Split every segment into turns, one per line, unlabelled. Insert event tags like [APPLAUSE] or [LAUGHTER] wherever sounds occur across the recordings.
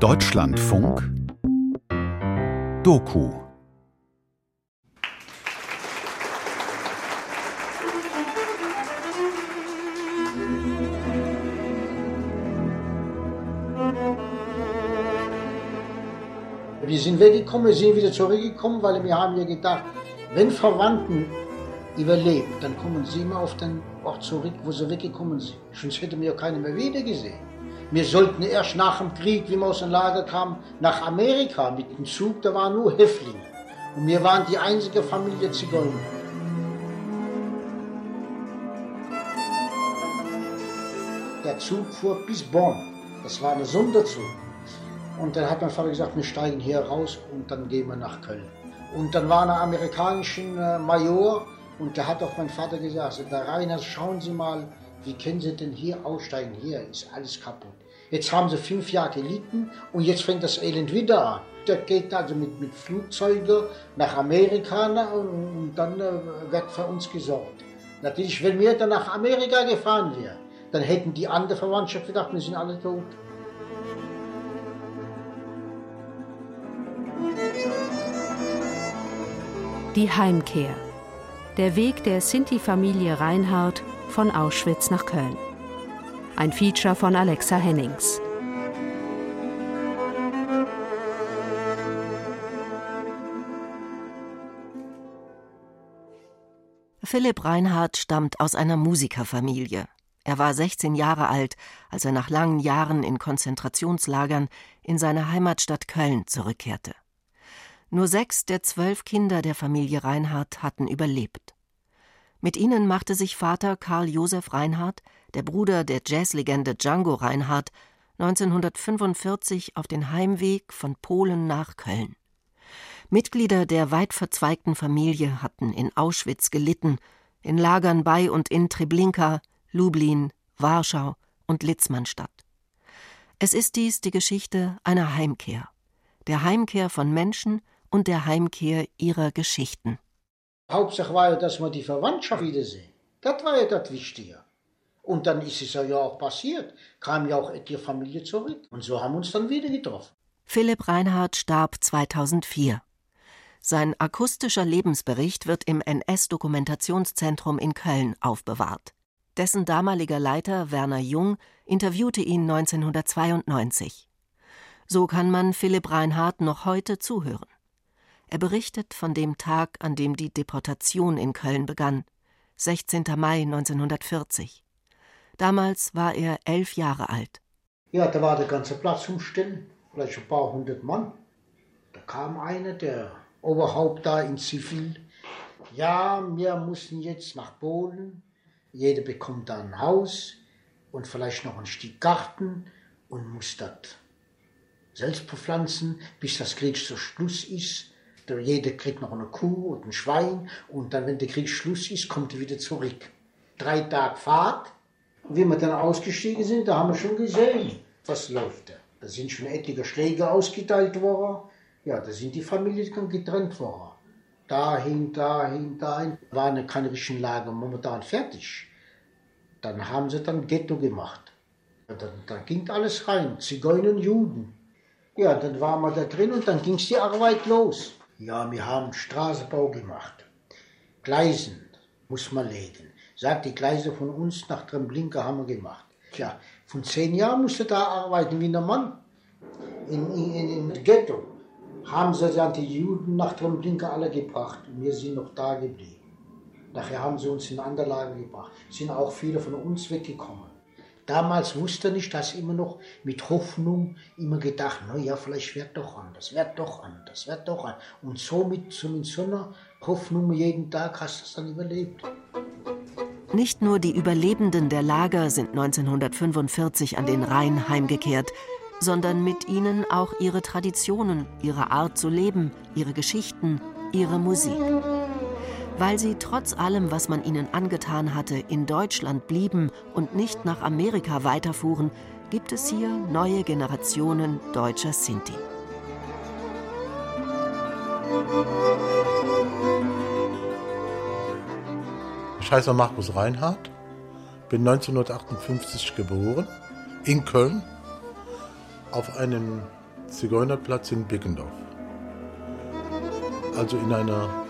Deutschlandfunk Doku
Wir sind weggekommen, wir sind wieder zurückgekommen, weil wir haben ja gedacht, wenn Verwandten überlebt, dann kommen sie immer auf den Ort zurück, wo sie weggekommen sind. Sonst hätten wir ja keine mehr wieder gesehen. Wir sollten erst nach dem Krieg, wie wir aus dem Lager kamen, nach Amerika mit dem Zug, da waren nur Häftlinge. Und wir waren die einzige Familie Zigeuner. Der Zug fuhr bis Bonn. Das war ein Sonderzug. Und dann hat mein Vater gesagt, wir steigen hier raus und dann gehen wir nach Köln. Und dann war ein amerikanischer äh, Major und der hat auch mein Vater gesagt, also der Rainer, schauen Sie mal, wie können Sie denn hier aussteigen? Hier ist alles kaputt. Jetzt haben Sie fünf Jahre gelitten und jetzt fängt das Elend wieder an. Der geht also mit, mit Flugzeugen nach Amerika und dann äh, wird für uns gesorgt. Natürlich, wenn wir dann nach Amerika gefahren wären, dann hätten die andere Verwandtschaft gedacht, wir sind alle tot.
Die Heimkehr. Der Weg der Sinti-Familie Reinhardt von Auschwitz nach Köln. Ein Feature von Alexa Hennings.
Philipp Reinhardt stammt aus einer Musikerfamilie. Er war 16 Jahre alt, als er nach langen Jahren in Konzentrationslagern in seine Heimatstadt Köln zurückkehrte. Nur sechs der zwölf Kinder der Familie Reinhardt hatten überlebt. Mit ihnen machte sich Vater Karl Josef Reinhardt, der Bruder der Jazzlegende Django Reinhardt, 1945 auf den Heimweg von Polen nach Köln. Mitglieder der weit verzweigten Familie hatten in Auschwitz gelitten, in Lagern bei und in Treblinka, Lublin, Warschau und Litzmannstadt. Es ist dies die Geschichte einer Heimkehr, der Heimkehr von Menschen, und der Heimkehr ihrer Geschichten.
Hauptsache war ja, dass wir die Verwandtschaft wiedersehen. Das war ja das Wichtige. Und dann ist es ja auch passiert, kam ja auch die Familie zurück. Und so haben wir uns dann wieder getroffen.
Philipp Reinhardt starb 2004. Sein akustischer Lebensbericht wird im NS-Dokumentationszentrum in Köln aufbewahrt. Dessen damaliger Leiter Werner Jung interviewte ihn 1992. So kann man Philipp Reinhardt noch heute zuhören. Er berichtet von dem Tag, an dem die Deportation in Köln begann, 16. Mai 1940. Damals war er elf Jahre alt.
Ja, da war der ganze Platz umstellen, vielleicht ein paar hundert Mann. Da kam einer, der Oberhaupt da in Zivil. Ja, wir müssen jetzt nach Polen. Jeder bekommt da ein Haus und vielleicht noch ein Stück Garten und muss das selbst bepflanzen, bis das Krieg zu Schluss ist. Jeder kriegt noch eine Kuh und ein Schwein und dann, wenn der Krieg Schluss ist, kommt er wieder zurück. Drei Tage Fahrt. Und wie wir dann ausgestiegen sind, da haben wir schon gesehen, was läuft da. Da sind schon etliche Schläge ausgeteilt worden. Ja, da sind die Familien getrennt worden. Dahin, dahin, dahin. Waren keine richtigen Lager momentan fertig. Dann haben sie dann Ghetto gemacht. Dann, dann ging alles rein, Zigeuner und Juden. Ja, dann waren wir da drin und dann ging die Arbeit los. Ja, wir haben Straßenbau gemacht. Gleisen muss man legen. Sagt die Gleise von uns nach Tremblinka haben wir gemacht. Tja, von zehn Jahren musste da arbeiten wie ein Mann. In, in, in Ghetto haben sie dann die Juden nach Tremblinka alle gebracht und wir sind noch da geblieben. Nachher haben sie uns in andere Lager gebracht. Sind auch viele von uns weggekommen. Damals wusste ich das immer noch mit Hoffnung, immer gedacht, na ja, vielleicht wird doch anders, wird doch anders, wird doch anders. Und so mit, so mit so einer Hoffnung jeden Tag hast du es dann überlebt.
Nicht nur die Überlebenden der Lager sind 1945 an den Rhein heimgekehrt, sondern mit ihnen auch ihre Traditionen, ihre Art zu leben, ihre Geschichten, ihre Musik. Weil sie trotz allem, was man ihnen angetan hatte, in Deutschland blieben und nicht nach Amerika weiterfuhren, gibt es hier neue Generationen deutscher Sinti.
Ich heiße Markus Reinhardt, bin 1958 geboren, in Köln, auf einem Zigeunerplatz in Bickendorf. Also in einer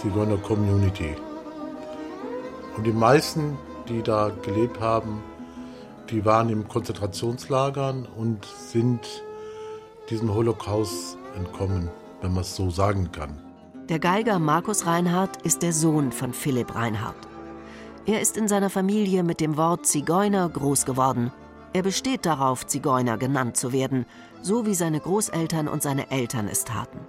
Zigeuner-Community. Und die meisten, die da gelebt haben, die waren in Konzentrationslagern und sind diesem Holocaust entkommen, wenn man es so sagen kann.
Der Geiger Markus Reinhardt ist der Sohn von Philipp Reinhardt. Er ist in seiner Familie mit dem Wort Zigeuner groß geworden. Er besteht darauf, Zigeuner genannt zu werden, so wie seine Großeltern und seine Eltern es taten.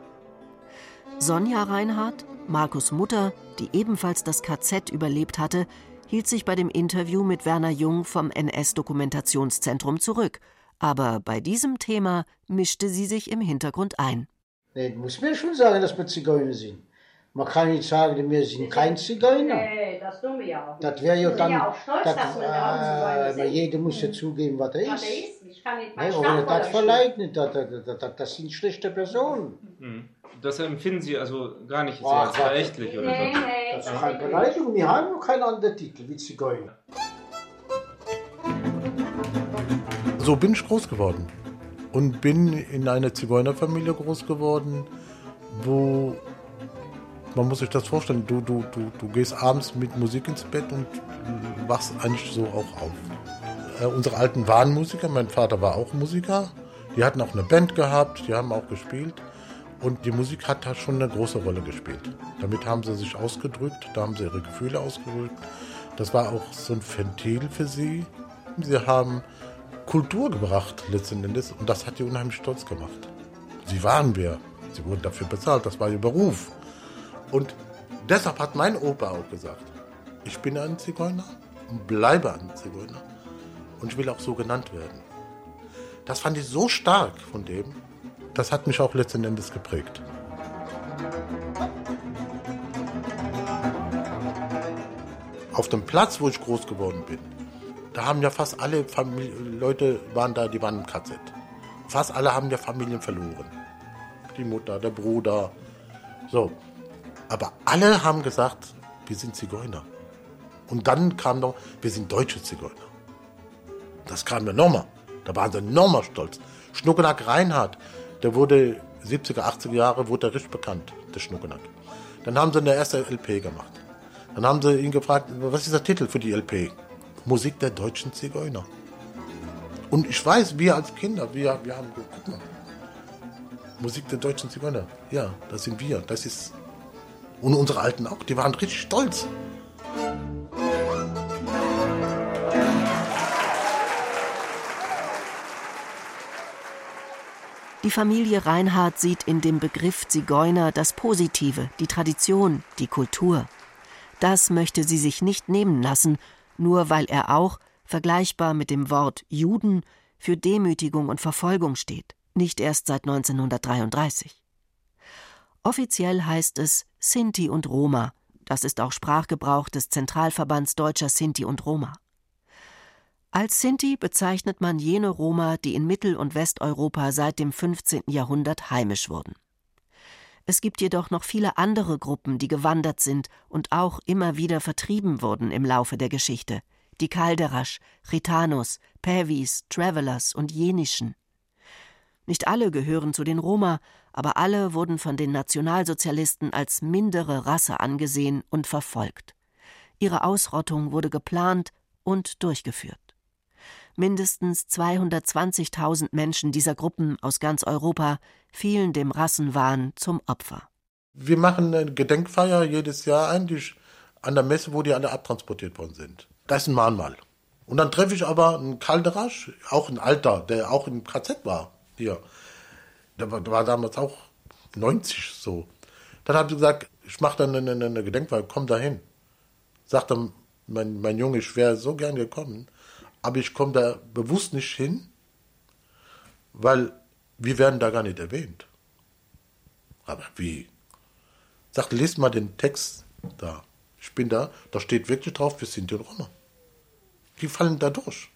Sonja Reinhardt, Markus Mutter, die ebenfalls das KZ überlebt hatte, hielt sich bei dem Interview mit Werner Jung vom NS-Dokumentationszentrum zurück. Aber bei diesem Thema mischte sie sich im Hintergrund ein.
Nee, muss mir schon sagen, dass wir Zigeuner sind. Man kann nicht sagen, wir sind kein Zigeuner.
Nee, das tun wir ja auch.
Das wäre ja dann.
ja auch stolz,
das,
dass wir
äh,
sind.
jeder muss ja zugeben, was er
Was
ist.
er ist. Ich kann nicht
Nee, aber das verleugnet, das, das, das, sind schlechte Personen.
Das empfinden Sie also gar nicht als
warte.
verächtlich oder
Nee,
so?
nee.
Das ist keine Beleidigung. Wir haben noch keinen anderen Titel wie Zigeuner.
So bin ich groß geworden. Und bin in einer Zigeunerfamilie groß geworden, wo man muss sich das vorstellen, du, du, du, du gehst abends mit Musik ins Bett und wachst eigentlich so auch auf. Äh, unsere Alten waren Musiker, mein Vater war auch Musiker. Die hatten auch eine Band gehabt, die haben auch gespielt. Und die Musik hat da schon eine große Rolle gespielt. Damit haben sie sich ausgedrückt, da haben sie ihre Gefühle ausgedrückt. Das war auch so ein Ventil für sie. Sie haben Kultur gebracht letzten Endes und das hat die unheimlich stolz gemacht. Sie waren wer. Sie wurden dafür bezahlt, das war ihr Beruf. Und deshalb hat mein Opa auch gesagt, ich bin ein Zigeuner und bleibe ein Zigeuner und ich will auch so genannt werden. Das fand ich so stark von dem, das hat mich auch letzten Endes geprägt. Auf dem Platz, wo ich groß geworden bin, da haben ja fast alle Famili Leute waren da, die waren im KZ. Fast alle haben ja Familien verloren. Die Mutter, der Bruder. So. Aber alle haben gesagt, wir sind Zigeuner. Und dann kam noch, wir sind deutsche Zigeuner. Das kam dann nochmal. Da waren sie nochmal stolz. Schnuckenack Reinhardt, der wurde 70er, 80er Jahre, wurde er richtig bekannt, der Schnuckenack. Dann haben sie eine erste LP gemacht. Dann haben sie ihn gefragt, was ist der Titel für die LP? Musik der deutschen Zigeuner. Und ich weiß, wir als Kinder, wir, wir haben, guck mal, Musik der deutschen Zigeuner. Ja, das sind wir. Das ist. Und unsere Alten auch, die waren richtig stolz.
Die Familie Reinhardt sieht in dem Begriff Zigeuner das Positive, die Tradition, die Kultur. Das möchte sie sich nicht nehmen lassen, nur weil er auch, vergleichbar mit dem Wort Juden, für Demütigung und Verfolgung steht, nicht erst seit 1933. Offiziell heißt es Sinti und Roma, das ist auch Sprachgebrauch des Zentralverbands deutscher Sinti und Roma. Als Sinti bezeichnet man jene Roma, die in Mittel- und Westeuropa seit dem 15. Jahrhundert heimisch wurden. Es gibt jedoch noch viele andere Gruppen, die gewandert sind und auch immer wieder vertrieben wurden im Laufe der Geschichte. Die Kalderasch, Ritanos, Pävis, Travelers und Jenischen. Nicht alle gehören zu den Roma, aber alle wurden von den Nationalsozialisten als mindere Rasse angesehen und verfolgt. Ihre Ausrottung wurde geplant und durchgeführt. Mindestens 220.000 Menschen dieser Gruppen aus ganz Europa fielen dem Rassenwahn zum Opfer.
Wir machen eine Gedenkfeier jedes Jahr eigentlich an der Messe, wo die alle abtransportiert worden sind. Das ist ein Mahnmal. Und dann treffe ich aber einen Kalderasch, auch ein Alter, der auch im KZ war, hier. Der war, war damals auch 90 so. Dann habe ich gesagt, ich mache dann eine, eine Gedenkfeier, komm da hin. Sagt dann mein, mein Junge, ich wäre so gern gekommen, aber ich komme da bewusst nicht hin, weil wir werden da gar nicht erwähnt. Aber wie? Sagt, lest mal den Text da. Ich bin da, da steht wirklich drauf, wir sind in Roma. Die fallen da durch.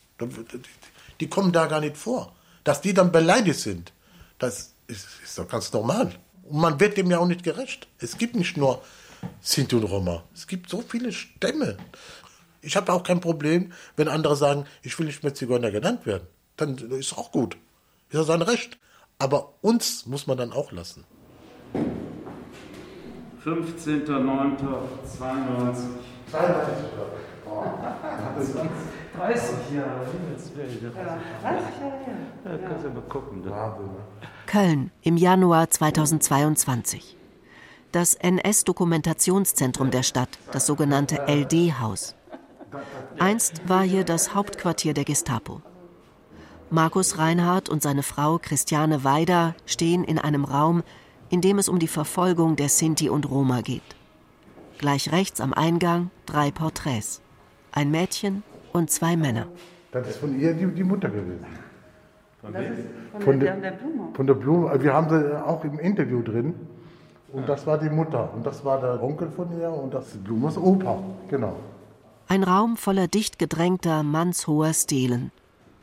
Die kommen da gar nicht vor. Dass die dann beleidigt sind, das ist, ist doch ganz normal. Und man wird dem ja auch nicht gerecht. Es gibt nicht nur Sinti und Roma. Es gibt so viele Stämme. Ich habe auch kein Problem, wenn andere sagen, ich will nicht mehr Zigeuner genannt werden. Dann ist auch gut. Ist ja sein Recht. Aber uns muss man dann auch lassen.
15.09.92. 30 [LAUGHS] Jahre, Ja, kannst du mal gucken.
Köln im Januar 2022. Das NS-Dokumentationszentrum der Stadt, das sogenannte LD-Haus. Einst war hier das Hauptquartier der Gestapo. Markus Reinhardt und seine Frau Christiane Weider stehen in einem Raum, in dem es um die Verfolgung der Sinti und Roma geht. Gleich rechts am Eingang drei Porträts. Ein Mädchen und zwei Männer.
Das ist von ihr die, die Mutter gewesen.
Das ist von,
Von
der,
der-
der Blume.
Von der Blume, also wir haben sie auch im Interview drin. Und das war die Mutter. Und das war der Onkel von ihr. Und das ist Blumes Opa. Genau.
Ein Raum voller dicht gedrängter, mannshoher Stelen.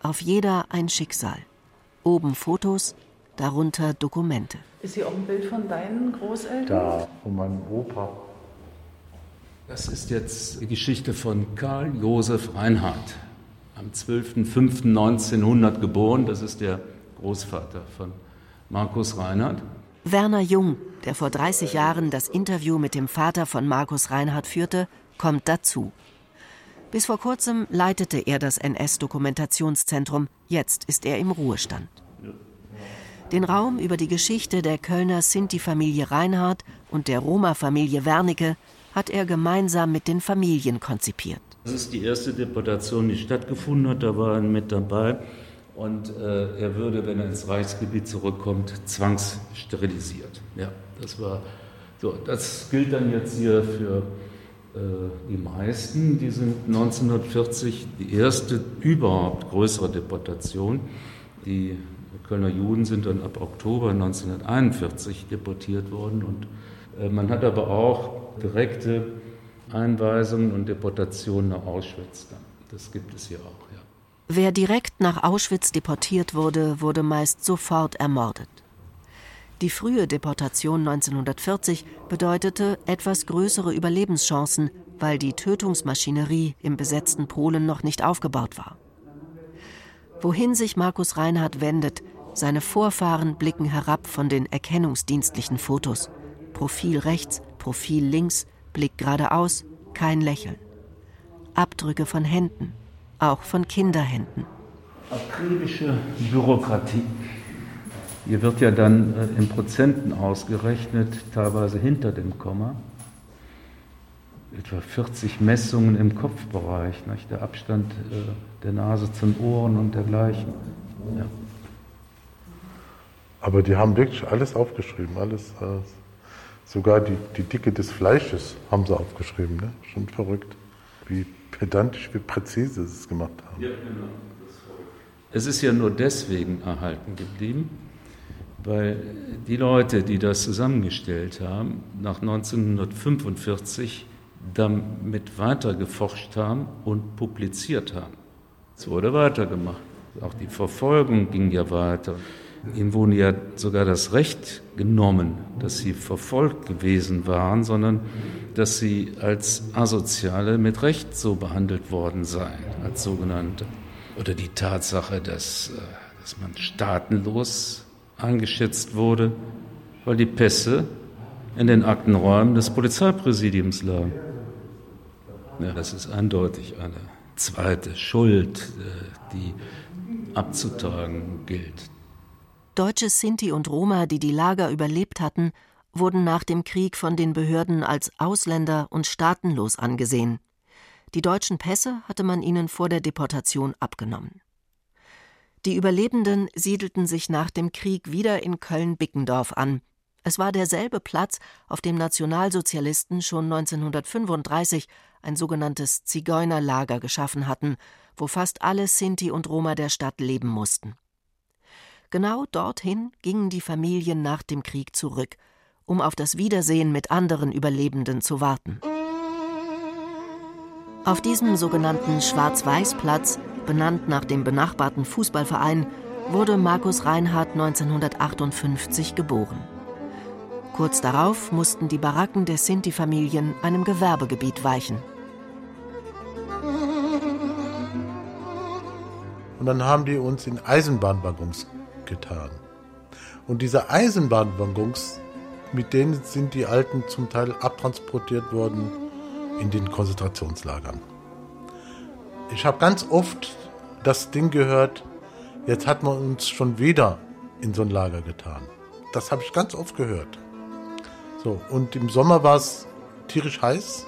Auf jeder ein Schicksal. Oben Fotos, darunter Dokumente.
Ist hier auch ein Bild von deinen Großeltern?
Da, von meinem Opa.
Das ist jetzt die Geschichte von Karl Josef Reinhardt. Am 12.05.1900 geboren. Das ist der Großvater von Markus Reinhardt.
Werner Jung, der vor 30 Jahren das Interview mit dem Vater von Markus Reinhardt führte, kommt dazu. Bis vor kurzem leitete er das NS-Dokumentationszentrum, jetzt ist er im Ruhestand. Den Raum über die Geschichte der Kölner Sinti-Familie Reinhardt und der Roma-Familie Wernicke hat er gemeinsam mit den Familien konzipiert.
Das ist die erste Deportation, die stattgefunden hat. Da war er mit dabei. Und äh, er würde, wenn er ins Reichsgebiet zurückkommt, zwangssterilisiert. Ja, das war so. Das gilt dann jetzt hier für äh, die meisten. Die sind 1940 die erste überhaupt größere Deportation. Die Kölner Juden sind dann ab Oktober 1941 deportiert worden. Und äh, man hat aber auch direkte Einweisungen und Deportationen nach Auschwitz. Dann. Das gibt es hier auch, ja.
Wer direkt nach Auschwitz deportiert wurde, wurde meist sofort ermordet. Die frühe Deportation 1940 bedeutete etwas größere Überlebenschancen, weil die Tötungsmaschinerie im besetzten Polen noch nicht aufgebaut war. Wohin sich Markus Reinhardt wendet, seine Vorfahren blicken herab von den erkennungsdienstlichen Fotos. Profil rechts, Profil links, Blick geradeaus, kein Lächeln. Abdrücke von Händen, auch von Kinderhänden.
Akribische Bürokratie. Hier wird ja dann äh, in Prozenten ausgerechnet, teilweise hinter dem Komma. Etwa 40 Messungen im Kopfbereich, nicht? der Abstand äh, der Nase zu den Ohren und dergleichen. Ja.
Aber die haben wirklich alles aufgeschrieben. Alles, äh, sogar die, die Dicke des Fleisches haben sie aufgeschrieben. Ne? Schon verrückt. Wie pedantisch, wie präzise sie es gemacht haben.
Es ist ja nur deswegen erhalten geblieben, weil die Leute, die das zusammengestellt haben, nach 1945 damit weitergeforscht haben und publiziert haben. Es wurde weitergemacht. Auch die Verfolgung ging ja weiter. Ihnen wurde ja sogar das Recht genommen, dass sie verfolgt gewesen waren, sondern dass sie als Asoziale mit Recht so behandelt worden seien, als sogenannte. Oder die Tatsache, dass, äh, dass man staatenlos eingeschätzt wurde, weil die Pässe in den Aktenräumen des Polizeipräsidiums lagen. Ja, das ist eindeutig eine zweite Schuld, äh, die abzutragen gilt.
Deutsche Sinti und Roma, die die Lager überlebt hatten, wurden nach dem Krieg von den Behörden als Ausländer und staatenlos angesehen. Die deutschen Pässe hatte man ihnen vor der Deportation abgenommen. Die Überlebenden siedelten sich nach dem Krieg wieder in Köln-Bickendorf an. Es war derselbe Platz, auf dem Nationalsozialisten schon 1935 ein sogenanntes Zigeunerlager geschaffen hatten, wo fast alle Sinti und Roma der Stadt leben mussten. Genau dorthin gingen die Familien nach dem Krieg zurück, um auf das Wiedersehen mit anderen Überlebenden zu warten. Auf diesem sogenannten Schwarz-Weiß-Platz, benannt nach dem benachbarten Fußballverein, wurde Markus Reinhardt 1958 geboren. Kurz darauf mussten die Baracken der Sinti-Familien einem Gewerbegebiet weichen.
Und dann haben die uns in Eisenbahnwaggons getan. Und diese Eisenbahnwaggons, mit denen sind die Alten zum Teil abtransportiert worden in den Konzentrationslagern. Ich habe ganz oft das Ding gehört, jetzt hat man uns schon wieder in so ein Lager getan. Das habe ich ganz oft gehört. So, und im Sommer war es tierisch heiß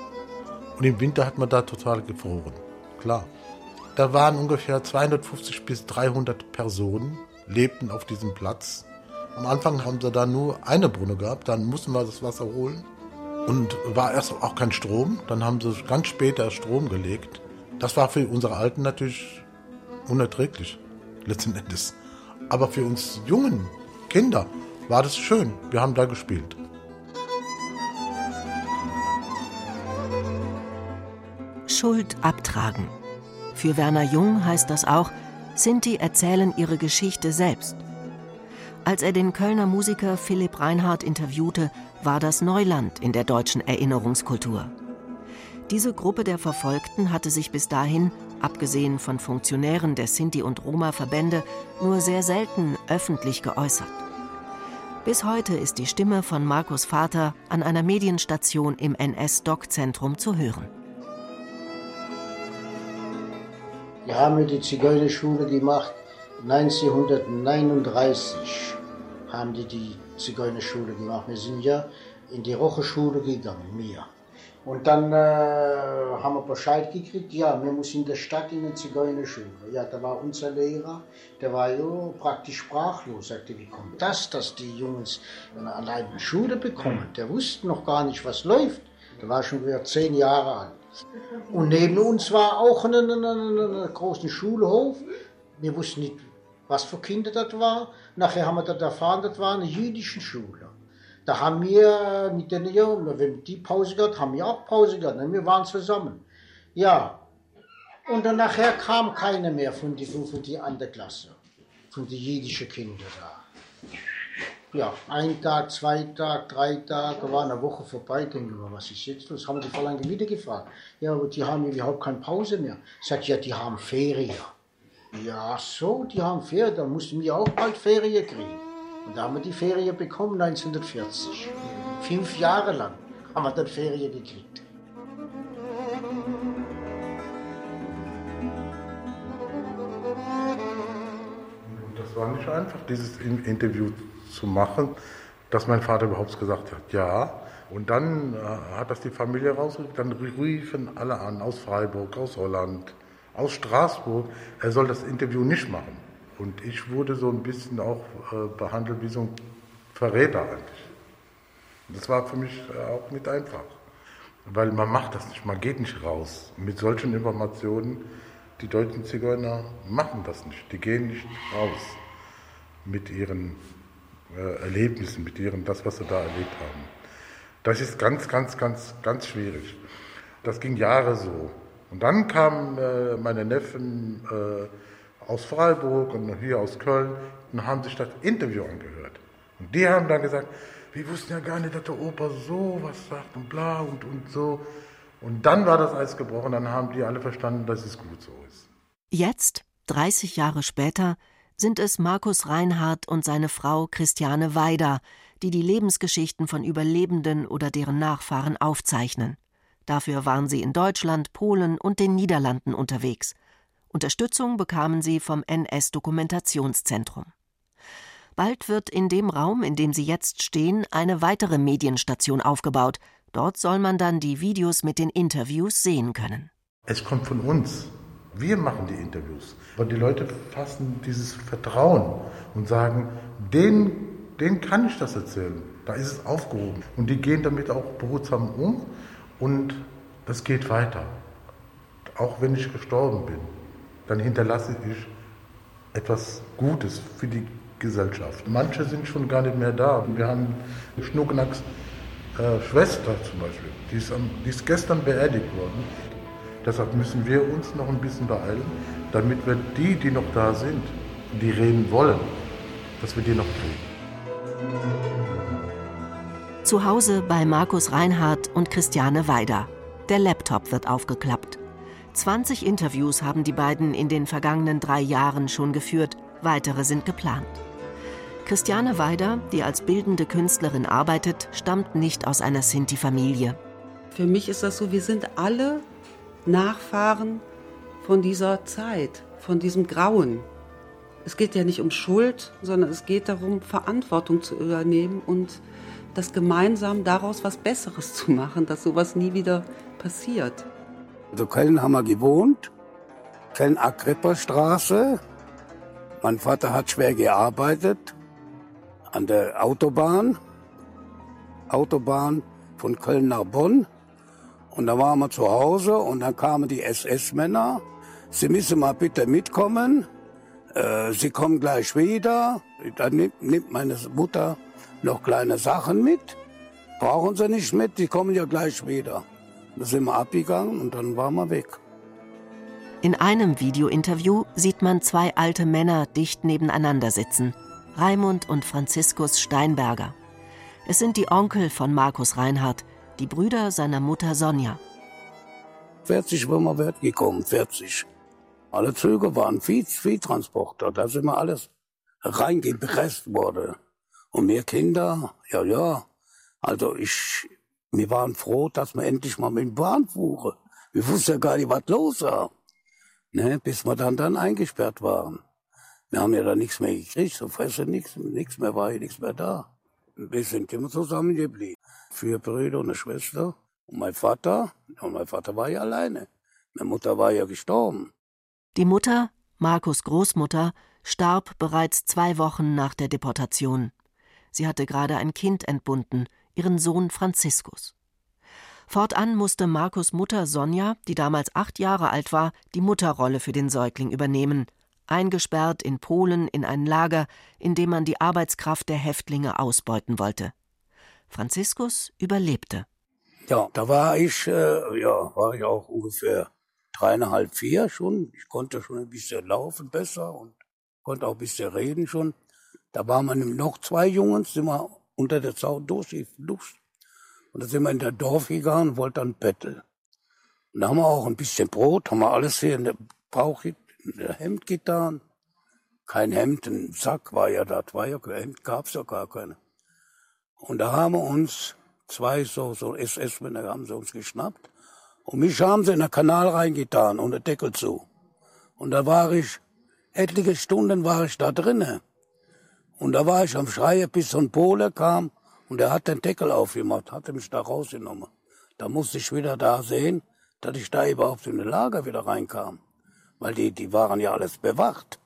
und im Winter hat man da total gefroren. Klar. Da waren ungefähr 250 bis 300 Personen, lebten auf diesem Platz. Am Anfang haben sie da nur eine Brunne gehabt, dann mussten wir das Wasser holen. Und war erst auch kein Strom, dann haben sie ganz später Strom gelegt. Das war für unsere Alten natürlich unerträglich, letzten Endes. Aber für uns jungen Kinder war das schön. Wir haben da gespielt.
Schuld abtragen. Für Werner Jung heißt das auch, Sinti erzählen ihre Geschichte selbst. Als er den Kölner Musiker Philipp Reinhardt interviewte, war das Neuland in der deutschen Erinnerungskultur. Diese Gruppe der Verfolgten hatte sich bis dahin, abgesehen von Funktionären der Sinti- und Roma-Verbände, nur sehr selten öffentlich geäußert. Bis heute ist die Stimme von Markus Vater an einer Medienstation im NS-Doc-Zentrum zu hören.
Wir haben die Zigeunerschule gemacht. 1939 haben die die Zigeunerschule gemacht. Wir sind ja in die Rocheschule gegangen, mir. Und dann äh, haben wir Bescheid gekriegt, ja, wir müssen in der Stadt in eine Zigeunerschule. Ja, da war unser Lehrer, der war ja praktisch sprachlos. Sagte, wie kommt das, dass die Jungs eine Schule bekommen? Der wusste noch gar nicht, was läuft. Der war schon wieder zehn Jahre alt. Und neben uns war auch ein, ein, ein, ein großer Schulhof. Wir wussten nicht, was für Kinder das war. Nachher haben wir dann erfahren, das war eine jüdische Schule. Da haben wir mit den Jungen, wenn die Pause gehabt, haben wir auch Pause gehabt. Ne? Wir waren zusammen. Ja. Und dann nachher kam keiner mehr von die, von die andere Klasse, von den jüdischen Kindern da. Ja, ein Tag, zwei Tage, drei Tage, war eine Woche vorbei, denken wir, was ist jetzt los? Haben die Verlangen wieder gefragt. Ja, aber die haben überhaupt keine Pause mehr. Sagt, ja, die haben Ferien. Ja, so, die haben Ferien, dann mussten wir auch bald Ferien kriegen. Und da haben wir die Ferien bekommen 1940. Fünf Jahre lang haben wir dann Ferien gekriegt.
Das war nicht einfach, dieses Interview zu machen, dass mein Vater überhaupt gesagt hat, ja. Und dann äh, hat das die Familie rausgerückt, dann riefen alle an, aus Freiburg, aus Holland, aus Straßburg, er soll das Interview nicht machen. Und ich wurde so ein bisschen auch äh, behandelt wie so ein Verräter eigentlich. Das war für mich äh, auch nicht einfach. Weil man macht das nicht, man geht nicht raus. Mit solchen Informationen, die deutschen Zigeuner machen das nicht. Die gehen nicht raus mit ihren äh, Erlebnissen, mit ihren, das, was sie da erlebt haben. Das ist ganz, ganz, ganz, ganz schwierig. Das ging Jahre so. Und dann kamen äh, meine Neffen äh, aus Freiburg und hier aus Köln und haben sich das Interview angehört. Und die haben dann gesagt, wir wussten ja gar nicht, dass der Opa so was sagt und bla und, und so. Und dann war das Eis gebrochen, dann haben die alle verstanden, dass es gut so ist.
Jetzt, 30 Jahre später, sind es Markus Reinhardt und seine Frau Christiane Weider, die die Lebensgeschichten von Überlebenden oder deren Nachfahren aufzeichnen. Dafür waren sie in Deutschland, Polen und den Niederlanden unterwegs. Unterstützung bekamen sie vom NS-Dokumentationszentrum. Bald wird in dem Raum, in dem sie jetzt stehen, eine weitere Medienstation aufgebaut. Dort soll man dann die Videos mit den Interviews sehen können.
Es kommt von uns. Wir machen die Interviews. Aber die Leute fassen dieses Vertrauen und sagen, den, den kann ich das erzählen. Da ist es aufgehoben. Und die gehen damit auch behutsam um und das geht weiter. Auch wenn ich gestorben bin, dann hinterlasse ich etwas Gutes für die Gesellschaft. Manche sind schon gar nicht mehr da. Wir haben Schnucknacks äh, Schwester zum Beispiel, die ist, am, die ist gestern beerdigt worden. Deshalb müssen wir uns noch ein bisschen beeilen, damit wir die, die noch da sind, die reden wollen, dass wir die noch kriegen.
Zu Hause bei Markus Reinhardt und Christiane Weider. Der Laptop wird aufgeklappt. 20 Interviews haben die beiden in den vergangenen drei Jahren schon geführt, weitere sind geplant. Christiane Weider, die als bildende Künstlerin arbeitet, stammt nicht aus einer Sinti-Familie.
Für mich ist das so, wir sind alle Nachfahren von dieser Zeit, von diesem Grauen. Es geht ja nicht um Schuld, sondern es geht darum, Verantwortung zu übernehmen und das gemeinsam daraus was Besseres zu machen, dass sowas nie wieder passiert.
Also Köln haben wir gewohnt, Köln-Agrippa-Straße. Mein Vater hat schwer gearbeitet an der Autobahn, Autobahn von Köln nach Bonn. Und da waren wir zu Hause und dann kamen die SS-Männer. Sie müssen mal bitte mitkommen. Äh, sie kommen gleich wieder. Dann nimmt, nimmt meine Mutter noch kleine Sachen mit. Brauchen sie nicht mit, die kommen ja gleich wieder. Da sind wir abgegangen und dann waren wir weg.
In einem Videointerview sieht man zwei alte Männer dicht nebeneinander sitzen. Raimund und Franziskus Steinberger. Es sind die Onkel von Markus Reinhardt, die Brüder seiner Mutter Sonja.
40 waren wir wert gekommen, 40. Alle Züge waren Vieh, Viehtransporter, da sind wir alles reingepresst worden. Und wir Kinder, ja, ja. Also ich, wir waren froh, dass wir endlich mal mit dem Bahn fuhren. Wir wussten ja gar nicht, was los war. Ne, bis wir dann, dann eingesperrt waren. Wir haben ja da nichts mehr gekriegt, so fressen nichts, nichts mehr war, nichts mehr da. Wir sind immer zusammengeblieben. Vier Brüder und eine Schwester und mein Vater. Und mein Vater war ja alleine. Meine Mutter war ja gestorben.
Die Mutter, Markus Großmutter, starb bereits zwei Wochen nach der Deportation. Sie hatte gerade ein Kind entbunden, ihren Sohn Franziskus. Fortan musste Markus Mutter Sonja, die damals acht Jahre alt war, die Mutterrolle für den Säugling übernehmen, eingesperrt in Polen in ein Lager, in dem man die Arbeitskraft der Häftlinge ausbeuten wollte. Franziskus überlebte.
Ja, da war ich, äh, ja, war ich auch ungefähr dreieinhalb, vier schon. Ich konnte schon ein bisschen laufen besser und konnte auch ein bisschen reden schon. Da waren wir noch zwei Jungs, sind wir unter der Zaun durchgefluscht. Und da sind wir in der Dorf gegangen und wollten dann betteln. Und da haben wir auch ein bisschen Brot, haben wir alles hier in der Bauch, in der Hemd getan. Kein Hemd, ein Sack war ja da, war ja kein Hemd, gab's ja gar keine. Und da haben wir uns zwei so, so SS-Männer haben sie uns geschnappt. Und mich haben sie in den Kanal reingetan und den Deckel zu. Und da war ich, etliche Stunden war ich da drinnen. Und da war ich am Schreien, bis so ein Pole kam und er hat den Deckel aufgemacht, hat mich da rausgenommen. Da musste ich wieder da sehen, dass ich da überhaupt in den Lager wieder reinkam. Weil die, die waren ja alles bewacht.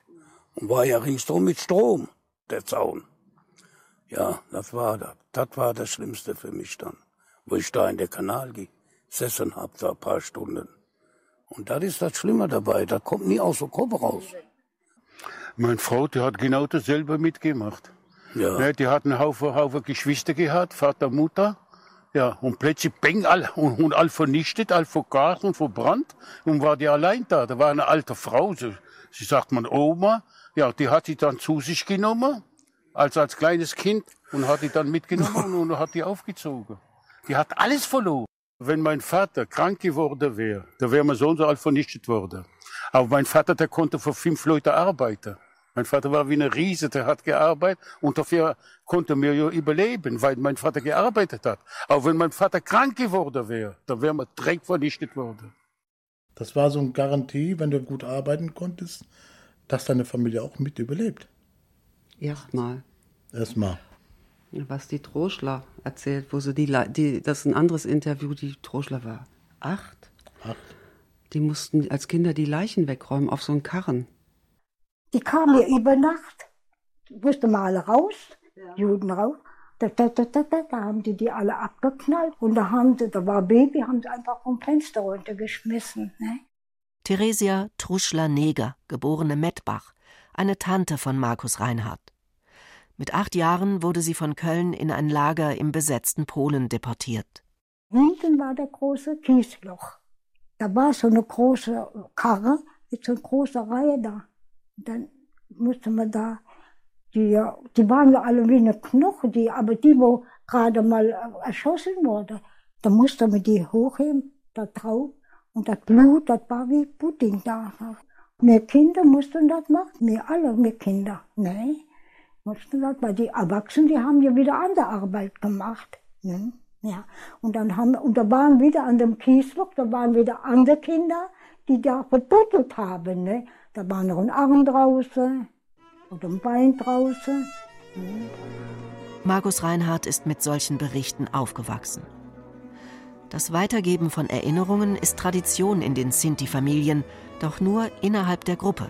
Und war ja ringsum mit Strom, der Zaun. Ja, das war das. Das war das Schlimmste für mich dann. Wo ich da in den Kanal gesessen hab, da ein paar Stunden. Und das ist das Schlimme dabei. Das kommt nie aus dem Kopf raus.
Meine Frau, die hat genau dasselbe mitgemacht.
Ja.
Ne, die hat einen Haufen, Haufen Geschwister gehabt, Vater, Mutter. Ja, und plötzlich bang, all, und, und all vernichtet, all vergast und verbrannt. Und war die allein da. Da war eine alte Frau, sie, sie sagt man Oma. Ja, die hat sie dann zu sich genommen, als als kleines Kind, und hat die dann mitgenommen [LAUGHS] und hat die aufgezogen. Die hat alles verloren. Wenn mein Vater krank geworden wäre, da wäre man so und so all vernichtet worden. Aber mein Vater, der konnte für fünf Leute arbeiten. Mein Vater war wie eine Riese, der hat gearbeitet und dafür konnte mir ja überleben, weil mein Vater gearbeitet hat. Aber wenn mein Vater krank geworden wäre, dann wäre man direkt vernichtet worden.
Das war so eine Garantie, wenn du gut arbeiten konntest, dass deine Familie auch mit überlebt.
Erstmal.
Erstmal.
Was die Troschler erzählt, wo sie die, die, das ist ein anderes Interview, die Troschler war acht.
Acht.
Die mussten als Kinder die Leichen wegräumen auf so einen Karren.
Die kamen ja über Nacht, mussten mal alle raus, Juden raus. Da, da, da, da, da, da haben die die alle abgeknallt und da haben sie, da war Baby, haben sie einfach vom Fenster runtergeschmissen. Ne?
Theresia Truschler-Neger, geborene Mettbach, eine Tante von Markus Reinhardt. Mit acht Jahren wurde sie von Köln in ein Lager im besetzten Polen deportiert.
Hinten war der große Kiesloch. Da war so eine große Karre mit so einer großen Reihe da. Und dann musste man da, die, die waren ja alle wie eine Knoche, die, aber die, wo gerade mal äh, erschossen wurde, da musste man die hochheben, da drauf. Und das Blut, das war wie Pudding da. Wir Kinder mussten das machen, wir alle, wir Kinder. Nee, Mussten das, weil die Erwachsenen, die haben ja wieder andere Arbeit gemacht. Ne? Ja. Und dann haben, und da waren wieder an dem Kiesloch, da waren wieder andere Kinder, die da verbuddelt haben. Ne? Da war noch ein Arm draußen oder ein Bein draußen. Ne?
Markus Reinhardt ist mit solchen Berichten aufgewachsen. Das Weitergeben von Erinnerungen ist Tradition in den Sinti-Familien, doch nur innerhalb der Gruppe.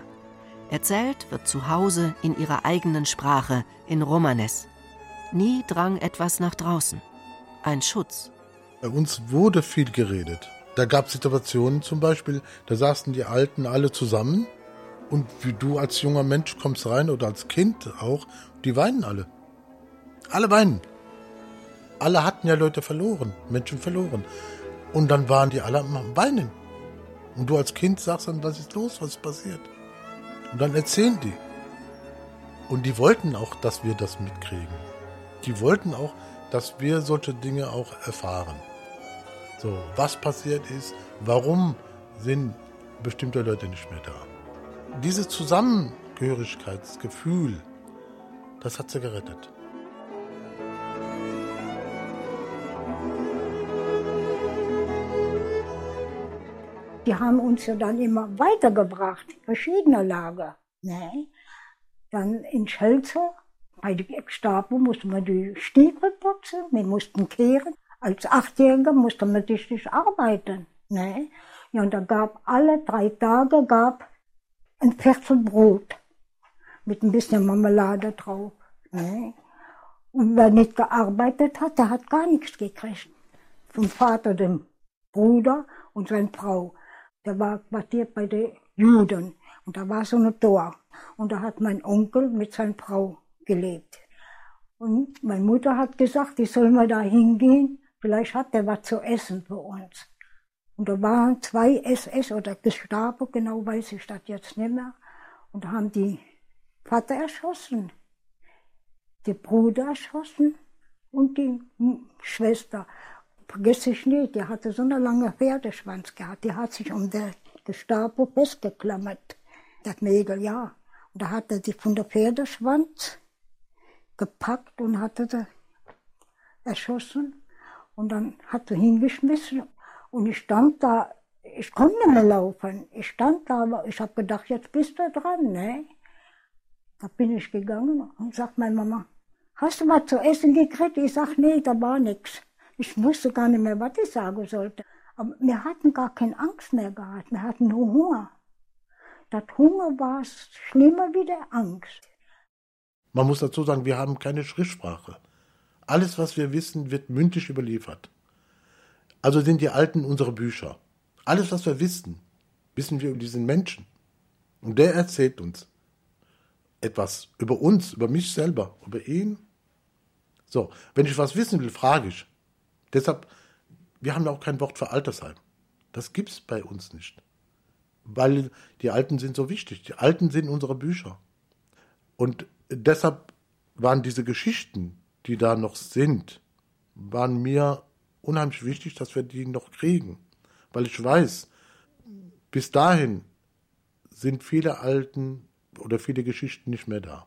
Erzählt wird zu Hause in ihrer eigenen Sprache, in Romanes. Nie drang etwas nach draußen. Ein Schutz.
Bei uns wurde viel geredet. Da gab es Situationen zum Beispiel, da saßen die Alten alle zusammen und wie du als junger Mensch kommst rein oder als Kind auch, die weinen alle. Alle weinen. Alle hatten ja Leute verloren, Menschen verloren. Und dann waren die alle am Weinen. Und du als Kind sagst dann, was ist los, was ist passiert? Und dann erzählen die. Und die wollten auch, dass wir das mitkriegen. Die wollten auch, dass wir solche Dinge auch erfahren. So, was passiert ist, warum sind bestimmte Leute nicht mehr da. Dieses Zusammengehörigkeitsgefühl, das hat sie gerettet.
Die haben uns ja dann immer weitergebracht, verschiedene Lager. Ne? Dann in Schelzer, bei der Gestapo musste man die Stiefel putzen, wir mussten kehren. Als Achtjähriger musste man richtig arbeiten. Ne? Ja, und da gab alle drei Tage gab ein Viertel Brot mit ein bisschen Marmelade drauf. Ne? Und wer nicht gearbeitet hat, der hat gar nichts gekriegt. Vom Vater, dem Bruder und seine Frau der war quartiert bei den Juden. Und da war so ein Tor. Und da hat mein Onkel mit seiner Frau gelebt. Und meine Mutter hat gesagt, ich soll mal da hingehen, vielleicht hat der was zu essen für uns. Und da waren zwei SS oder Gestapo, genau weiß ich das jetzt nicht mehr. Und da haben die Vater erschossen, die Bruder erschossen und die Schwester vergesse ich nicht, die hatte so einen langen Pferdeschwanz gehabt. Die hat sich um den Gestapo festgeklammert, das Mädel, ja. Und da hat er sie von der Pferdeschwanz gepackt und hatte sie erschossen. Und dann hat sie hingeschmissen. Und ich stand da, ich konnte nicht mehr laufen. Ich stand da, aber ich habe gedacht, jetzt bist du dran, ne? Da bin ich gegangen und sagt meine Mama, hast du was zu essen gekriegt? Ich sag, nee, da war nichts. Ich wusste gar nicht mehr, was ich sagen sollte. Aber wir hatten gar keine Angst mehr gehabt. Wir hatten nur Hunger. Das Hunger war schlimmer wie der Angst.
Man muss dazu sagen, wir haben keine Schriftsprache. Alles, was wir wissen, wird mündlich überliefert. Also sind die Alten unsere Bücher. Alles, was wir wissen, wissen wir über diesen Menschen. Und der erzählt uns etwas über uns, über mich selber, über ihn. So, wenn ich was wissen will, frage ich. Deshalb, wir haben auch kein Wort für Altersheim. Das gibt es bei uns nicht. Weil die Alten sind so wichtig. Die Alten sind unsere Bücher. Und deshalb waren diese Geschichten, die da noch sind, waren mir unheimlich wichtig, dass wir die noch kriegen. Weil ich weiß, bis dahin sind viele Alten oder viele Geschichten nicht mehr da.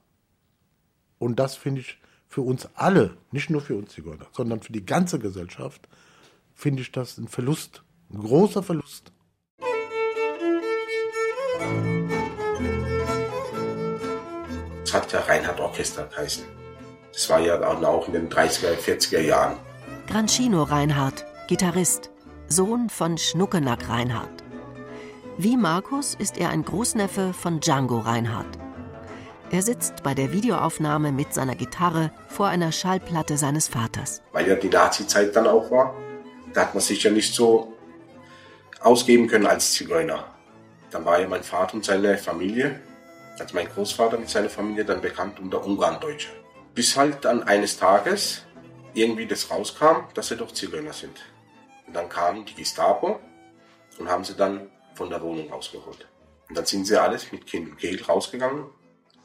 Und das finde ich für uns alle, nicht nur für uns Zigeuner, sondern für die ganze Gesellschaft, finde ich das ein Verlust, ein großer Verlust.
Es hat ja Reinhard Orchester geheißen. Das war ja auch in den 30er, 40er Jahren.
Granchino Reinhardt, Gitarrist, Sohn von Schnuckenack Reinhardt. Wie Markus ist er ein Großneffe von Django Reinhardt. Er sitzt bei der Videoaufnahme mit seiner Gitarre vor einer Schallplatte seines Vaters.
Weil ja die Nazi-Zeit dann auch war, da hat man sich ja nicht so ausgeben können als Zigeuner. Dann war ja mein Vater und seine Familie, also mein Großvater mit seiner Familie, dann bekannt unter Ungarndeutsche. Bis halt dann eines Tages irgendwie das rauskam, dass sie doch Zigeuner sind. Und dann kam die Gestapo und haben sie dann von der Wohnung rausgeholt. Und dann sind sie alles mit Kind und Kehl rausgegangen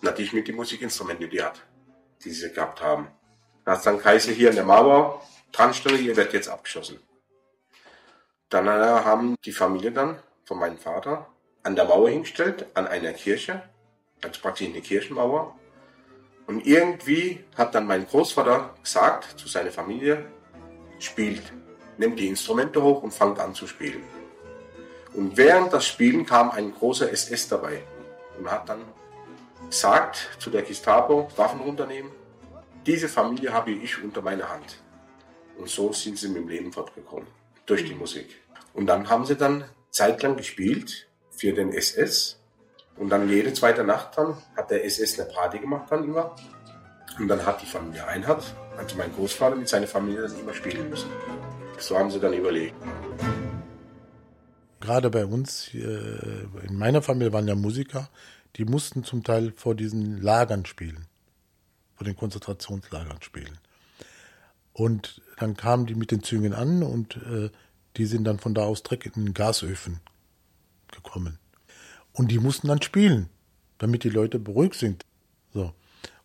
natürlich mit den Musikinstrumenten, die hat, die sie gehabt haben. Da hat dann Kaiser hier in der Mauer dranstelle, hier wird jetzt abgeschossen. Dann äh, haben die Familie dann von meinem Vater an der Mauer hingestellt, an einer Kirche, also praktisch eine Kirchenmauer. Und irgendwie hat dann mein Großvater gesagt zu seiner Familie, spielt, nimmt die Instrumente hoch und fangt an zu spielen. Und während das Spielen kam ein großer SS dabei und hat dann gesagt zu der Gestapo, Waffen runternehmen, diese Familie habe ich unter meiner Hand. Und so sind sie mit dem Leben fortgekommen, durch die Musik. Und dann haben sie dann zeitlang gespielt für den SS. Und dann jede zweite Nacht dann hat der SS eine Party gemacht dann immer. Und dann hat die Familie Einhardt, also mein Großvater mit seiner Familie dann immer spielen müssen. So haben sie dann überlegt.
Gerade bei uns, in meiner Familie waren ja Musiker, die mussten zum Teil vor diesen Lagern spielen, vor den Konzentrationslagern spielen. Und dann kamen die mit den Zügen an und äh, die sind dann von da aus direkt in den Gasöfen gekommen. Und die mussten dann spielen, damit die Leute beruhigt sind. So.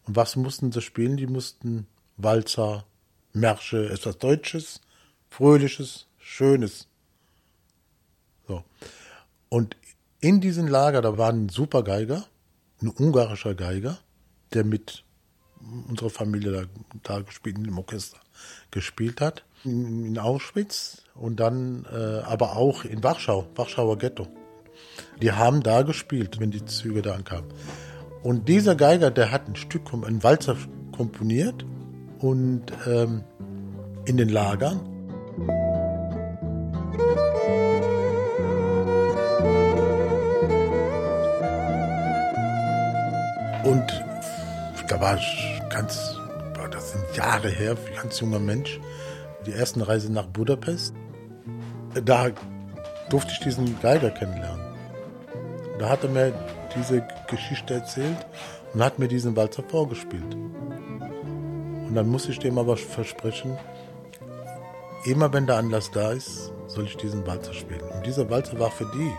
Und was mussten sie spielen? Die mussten Walzer, Märsche, etwas Deutsches, Fröhliches, Schönes. So. Und in diesem Lager, da war ein super Geiger, ein ungarischer Geiger, der mit unserer Familie da, da gespielt, im Orchester gespielt hat. In, Auschwitz und dann äh, aber auch in Warschau, Warschauer Ghetto. Die haben da gespielt, wenn die Züge da ankamen. Und dieser Geiger, der hat ein Stück, ein Walzer komponiert und ähm, in den Lagern. Da war ich ganz, das sind Jahre her, ganz junger Mensch, die ersten Reise nach Budapest. Da durfte ich diesen Geiger kennenlernen. Da hat er mir diese Geschichte erzählt und hat mir diesen Walzer vorgespielt. Und dann muss ich dem aber versprechen, immer wenn der Anlass da ist, soll ich diesen Walzer spielen. Und dieser Walzer war für die.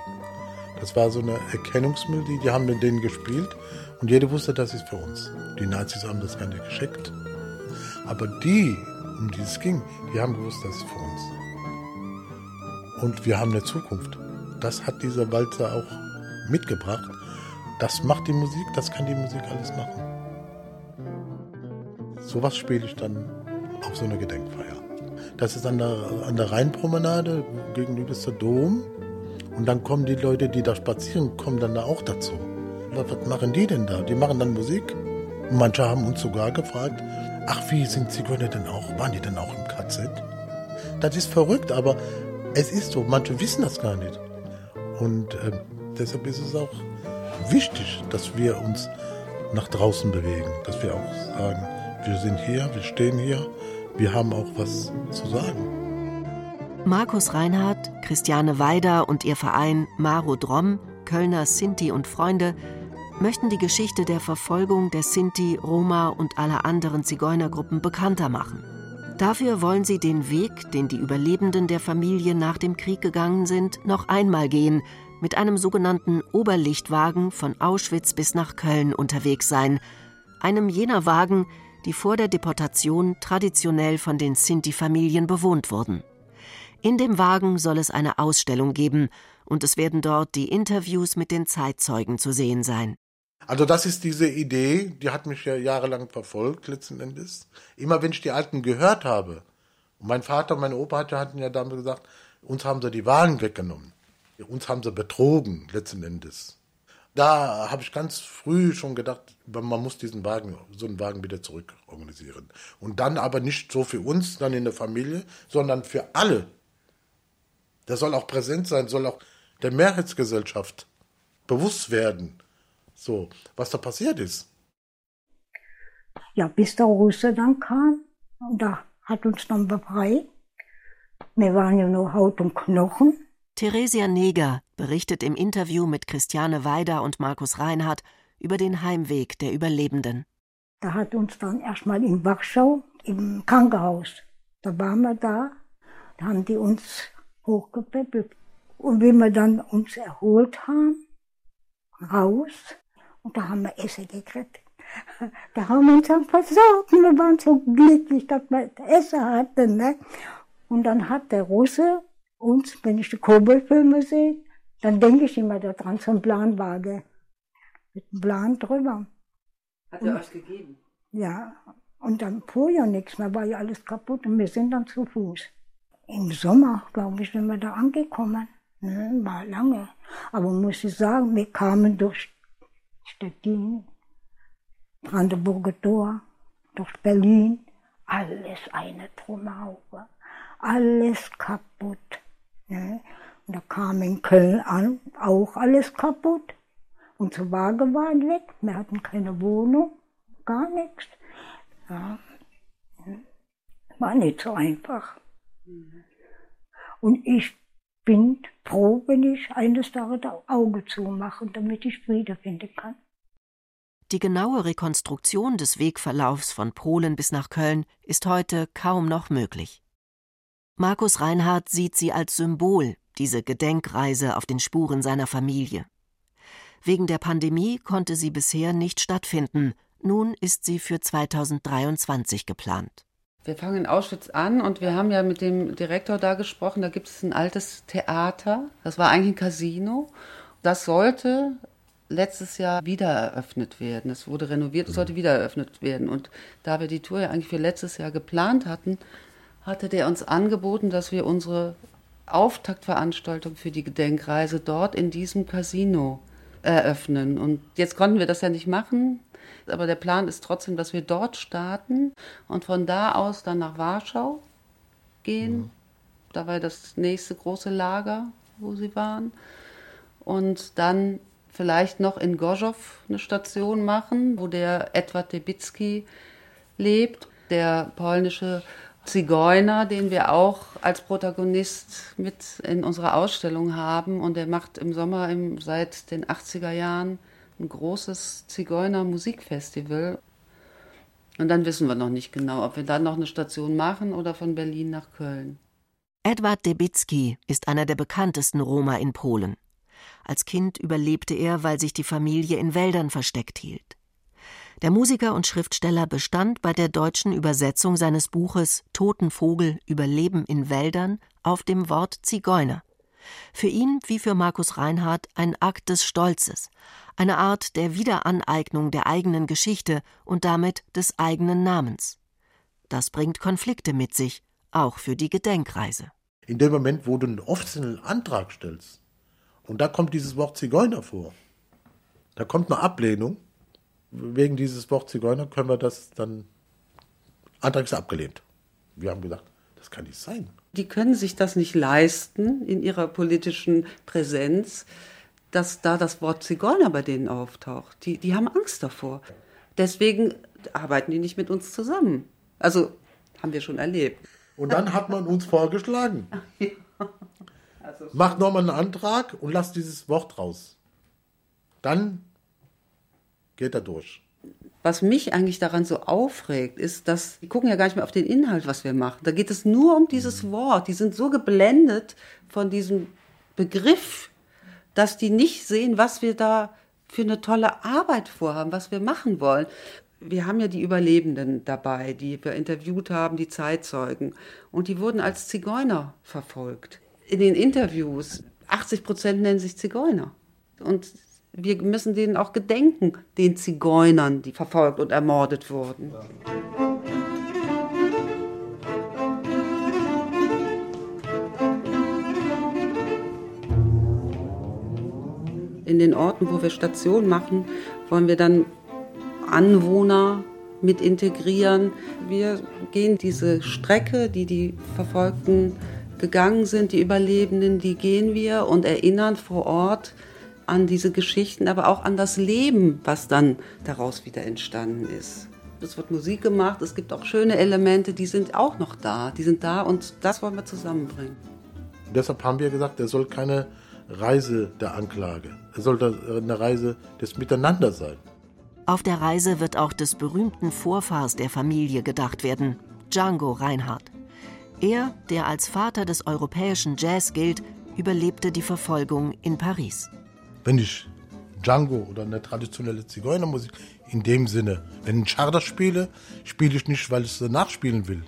Das war so eine Erkennungsmelodie, die haben mit denen gespielt und jeder wusste, das ist für uns. Die Nazis haben das gar nicht geschickt. Aber die, um die es ging, die haben gewusst, das ist für uns. Und wir haben eine Zukunft. Das hat dieser Walzer auch mitgebracht. Das macht die Musik, das kann die Musik alles machen. Sowas spiele ich dann auf so einer Gedenkfeier. Das ist an der, an der Rheinpromenade, gegenüber der Dom. Und dann kommen die Leute, die da spazieren, kommen dann da auch dazu. Was machen die denn da? Die machen dann Musik. Und manche haben uns sogar gefragt, ach, wie sind Zigeuner denn auch? Waren die denn auch im KZ? Das ist verrückt, aber es ist so. Manche wissen das gar nicht. Und äh, deshalb ist es auch wichtig, dass wir uns nach draußen bewegen. Dass wir auch sagen, wir sind hier, wir stehen hier, wir haben auch was zu sagen.
Markus Reinhardt, Christiane Weider und ihr Verein Maro Drom, Kölner Sinti und Freunde möchten die Geschichte der Verfolgung der Sinti, Roma und aller anderen Zigeunergruppen bekannter machen. Dafür wollen sie den Weg, den die Überlebenden der Familie nach dem Krieg gegangen sind, noch einmal gehen, mit einem sogenannten Oberlichtwagen von Auschwitz bis nach Köln unterwegs sein, einem jener Wagen, die vor der Deportation traditionell von den Sinti-Familien bewohnt wurden. In dem Wagen soll es eine Ausstellung geben und es werden dort die Interviews mit den Zeitzeugen zu sehen sein.
Also das ist diese Idee, die hat mich ja jahrelang verfolgt letzten Endes. Immer wenn ich die Alten gehört habe, und mein Vater und mein Opa hatten ja damals gesagt, uns haben sie die Wagen weggenommen. Uns haben sie betrogen letzten Endes. Da habe ich ganz früh schon gedacht, man muss diesen Wagen, so einen Wagen wieder zurück organisieren. Und dann aber nicht so für uns, dann in der Familie, sondern für alle, der soll auch präsent sein, soll auch der Mehrheitsgesellschaft bewusst werden, so, was da passiert ist.
Ja, bis der Russe dann kam, und da hat uns dann befreit. Wir waren ja nur Haut und Knochen.
Theresia Neger berichtet im Interview mit Christiane Weider und Markus Reinhardt über den Heimweg der Überlebenden.
Da hat uns dann erstmal in Warschau im Krankenhaus, da waren wir da, da haben die uns hochgepäppelt. Und wenn wir dann uns erholt haben, raus, und da haben wir Essen gekriegt. Da haben wir uns dann versorgt und wir waren so glücklich, dass wir Essen hatten. Ne? Und dann hat der Russe uns, wenn ich die Koboldfilme sehe, dann denke ich immer daran, so ein Planwagen. Mit einem Plan drüber.
Hat er euch gegeben?
Ja, und dann fuhr ja nichts mehr, war ja alles kaputt und wir sind dann zu Fuß. Im Sommer, glaube ich, sind wir da angekommen. Ne, war lange. Aber muss ich sagen, wir kamen durch Stettin, Brandenburger Tor, durch Berlin, alles eine Trümmerhaufe, alles kaputt. Ne? Und da kam in Köln an, auch alles kaputt. Unsere Waage waren weg, wir hatten keine Wohnung, gar nichts. Ja. War nicht so einfach. Und ich bin froh, wenn ich eines Tages Auge zumache, damit ich Friede finden kann.
Die genaue Rekonstruktion des Wegverlaufs von Polen bis nach Köln ist heute kaum noch möglich. Markus Reinhardt sieht sie als Symbol, diese Gedenkreise auf den Spuren seiner Familie. Wegen der Pandemie konnte sie bisher nicht stattfinden, nun ist sie für 2023 geplant.
Wir fangen in Auschwitz an und wir haben ja mit dem Direktor da gesprochen. Da gibt es ein altes Theater. Das war eigentlich ein Casino. Das sollte letztes Jahr wieder eröffnet werden. Es wurde renoviert und sollte wieder eröffnet werden. Und da wir die Tour ja eigentlich für letztes Jahr geplant hatten, hatte der uns angeboten, dass wir unsere Auftaktveranstaltung für die Gedenkreise dort in diesem Casino eröffnen. Und jetzt konnten wir das ja nicht machen, aber der Plan ist trotzdem, dass wir dort starten und von da aus dann nach Warschau gehen. Mhm. Da war das nächste große Lager, wo sie waren. Und dann vielleicht noch in Gorzow eine Station machen, wo der Edward Debicki lebt, der polnische Zigeuner, den wir auch als Protagonist mit in unserer Ausstellung haben. Und der macht im Sommer im, seit den 80er Jahren ein großes Zigeuner-Musikfestival. Und dann wissen wir noch nicht genau, ob wir dann noch eine Station machen oder von Berlin nach Köln.
Edward Debicki ist einer der bekanntesten Roma in Polen. Als Kind überlebte er, weil sich die Familie in Wäldern versteckt hielt. Der Musiker und Schriftsteller bestand bei der deutschen Übersetzung seines Buches Toten Vogel Überleben in Wäldern auf dem Wort Zigeuner. Für ihn wie für Markus Reinhardt ein Akt des Stolzes, eine Art der Wiederaneignung der eigenen Geschichte und damit des eigenen Namens. Das bringt Konflikte mit sich, auch für die Gedenkreise.
In dem Moment, wo du einen offiziellen Antrag stellst, und da kommt dieses Wort Zigeuner vor, da kommt eine Ablehnung, wegen dieses Wort Zigeuner können wir das dann, Antrag ist abgelehnt. Wir haben gesagt, das kann nicht sein.
Die können sich das nicht leisten in ihrer politischen Präsenz, dass da das Wort Zigeuner bei denen auftaucht. Die, die haben Angst davor. Deswegen arbeiten die nicht mit uns zusammen. Also haben wir schon erlebt.
Und dann hat man uns vorgeschlagen. [LAUGHS] also Macht nochmal einen Antrag und lasst dieses Wort raus. Dann geht er durch.
Was mich eigentlich daran so aufregt, ist, dass die gucken ja gar nicht mehr auf den Inhalt, was wir machen. Da geht es nur um dieses Wort. Die sind so geblendet von diesem Begriff, dass die nicht sehen, was wir da für eine tolle Arbeit vorhaben, was wir machen wollen. Wir haben ja die Überlebenden dabei, die wir interviewt haben, die Zeitzeugen. Und die wurden als Zigeuner verfolgt. In den Interviews, 80 Prozent nennen sich Zigeuner. Und wir müssen denen auch gedenken, den Zigeunern, die verfolgt und ermordet wurden. In den Orten, wo wir Station machen, wollen wir dann Anwohner mit integrieren. Wir gehen diese Strecke, die die Verfolgten gegangen sind, die Überlebenden, die gehen wir und erinnern vor Ort an diese Geschichten, aber auch an das Leben, was dann daraus wieder entstanden ist. Es wird Musik gemacht, es gibt auch schöne Elemente, die sind auch noch da. Die sind da und das wollen wir zusammenbringen.
deshalb haben wir gesagt, er soll keine Reise der Anklage. Er soll eine Reise des Miteinander sein.
Auf der Reise wird auch des berühmten Vorfahrs der Familie gedacht werden, Django Reinhardt. Er, der als Vater des europäischen Jazz gilt, überlebte die Verfolgung in Paris
wenn ich Django oder eine traditionelle Zigeunermusik in dem Sinne, wenn ich Charter spiele, spiele ich nicht, weil ich sie nachspielen will,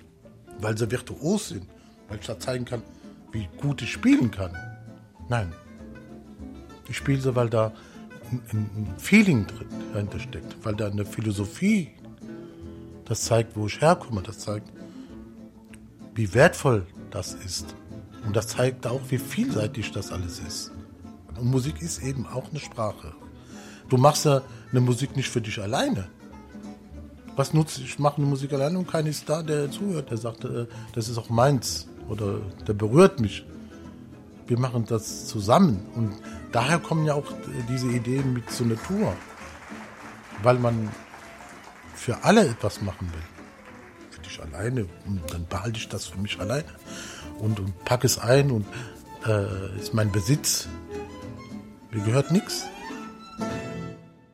weil sie virtuos sind, weil ich da zeigen kann, wie gut ich spielen kann. Nein. Ich spiele sie, weil da ein, ein Feeling dahinter steckt, weil da eine Philosophie Das zeigt, wo ich herkomme. Das zeigt, wie wertvoll das ist. Und das zeigt auch, wie vielseitig das alles ist. Und Musik ist eben auch eine Sprache. Du machst ja eine Musik nicht für dich alleine. Was nutzt ich mache eine Musik alleine und keiner ist da, der zuhört, der sagt, äh, das ist auch meins oder der berührt mich. Wir machen das zusammen und daher kommen ja auch diese Ideen mit so einer Tour, weil man für alle etwas machen will. Für dich alleine und dann behalte ich das für mich alleine und, und packe es ein und äh, ist mein Besitz. Mir gehört nichts.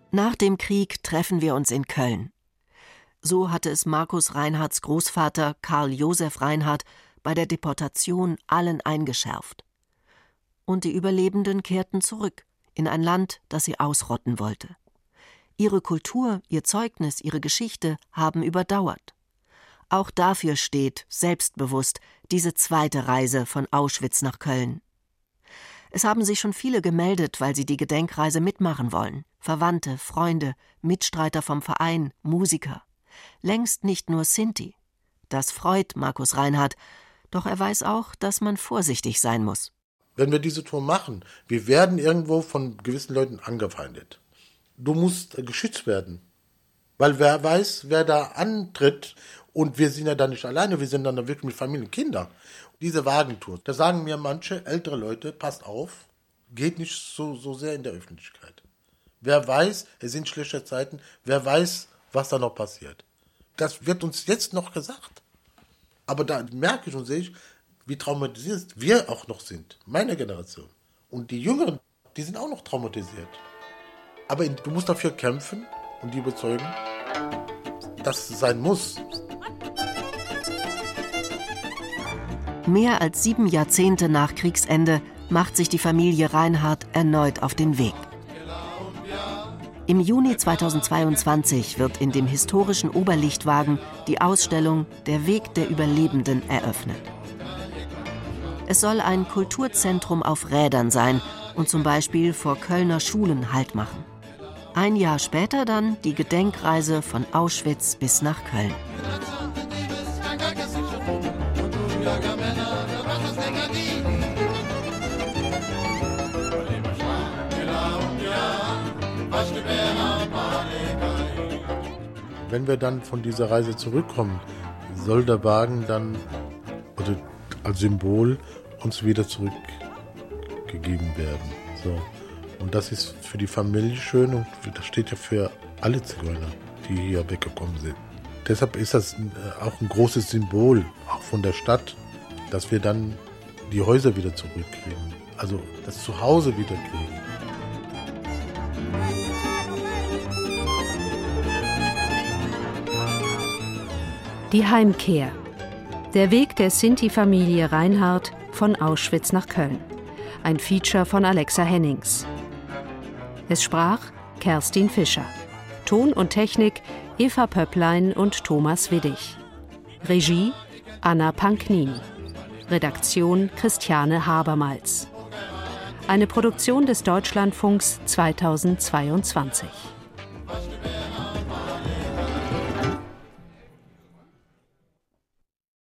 Nach dem Krieg treffen wir uns in Köln. So hatte es Markus Reinhardts Großvater Karl Josef Reinhardt bei der Deportation allen eingeschärft. Und die Überlebenden kehrten zurück in ein Land, das sie ausrotten wollte. Ihre Kultur, ihr Zeugnis, ihre Geschichte haben überdauert. Auch dafür steht, selbstbewusst, diese zweite Reise von Auschwitz nach Köln. Es haben sich schon viele gemeldet, weil sie die Gedenkreise mitmachen wollen. Verwandte, Freunde, Mitstreiter vom Verein, Musiker längst nicht nur Sinti. Das freut Markus Reinhardt, doch er weiß auch, dass man vorsichtig sein muss.
Wenn wir diese Tour machen, wir werden irgendwo von gewissen Leuten angefeindet. Du musst geschützt werden. Weil wer weiß, wer da antritt, und wir sind ja dann nicht alleine, wir sind dann wirklich mit Familie und Kindern. Diese Wagentour, da sagen mir manche ältere Leute, passt auf, geht nicht so, so sehr in der Öffentlichkeit. Wer weiß, es sind schlechte Zeiten, wer weiß, was da noch passiert. Das wird uns jetzt noch gesagt. Aber da merke ich und sehe ich, wie traumatisiert wir auch noch sind, meine Generation. Und die Jüngeren, die sind auch noch traumatisiert. Aber du musst dafür kämpfen und die überzeugen, dass es sein muss.
Mehr als sieben Jahrzehnte nach Kriegsende macht sich die Familie Reinhardt erneut auf den Weg. Im Juni 2022 wird in dem historischen Oberlichtwagen die Ausstellung Der Weg der Überlebenden eröffnet. Es soll ein Kulturzentrum auf Rädern sein und zum Beispiel vor Kölner Schulen Halt machen. Ein Jahr später dann die Gedenkreise von Auschwitz bis nach Köln.
Wenn wir dann von dieser Reise zurückkommen, soll der Wagen dann oder als Symbol uns wieder zurückgegeben werden. So. Und das ist für die Familie schön und das steht ja für alle Zigeuner, die hier weggekommen sind. Deshalb ist das äh, auch ein großes Symbol, auch von der Stadt, dass wir dann die Häuser wieder zurückkriegen. Also das Zuhause wieder kriegen.
Die Heimkehr. Der Weg der Sinti-Familie Reinhardt von Auschwitz nach Köln. Ein Feature von Alexa Hennings. Es sprach Kerstin Fischer. Ton und Technik Eva Pöpplein und Thomas Widdig. Regie Anna Panknini. Redaktion Christiane Habermals. Eine Produktion des Deutschlandfunks 2022.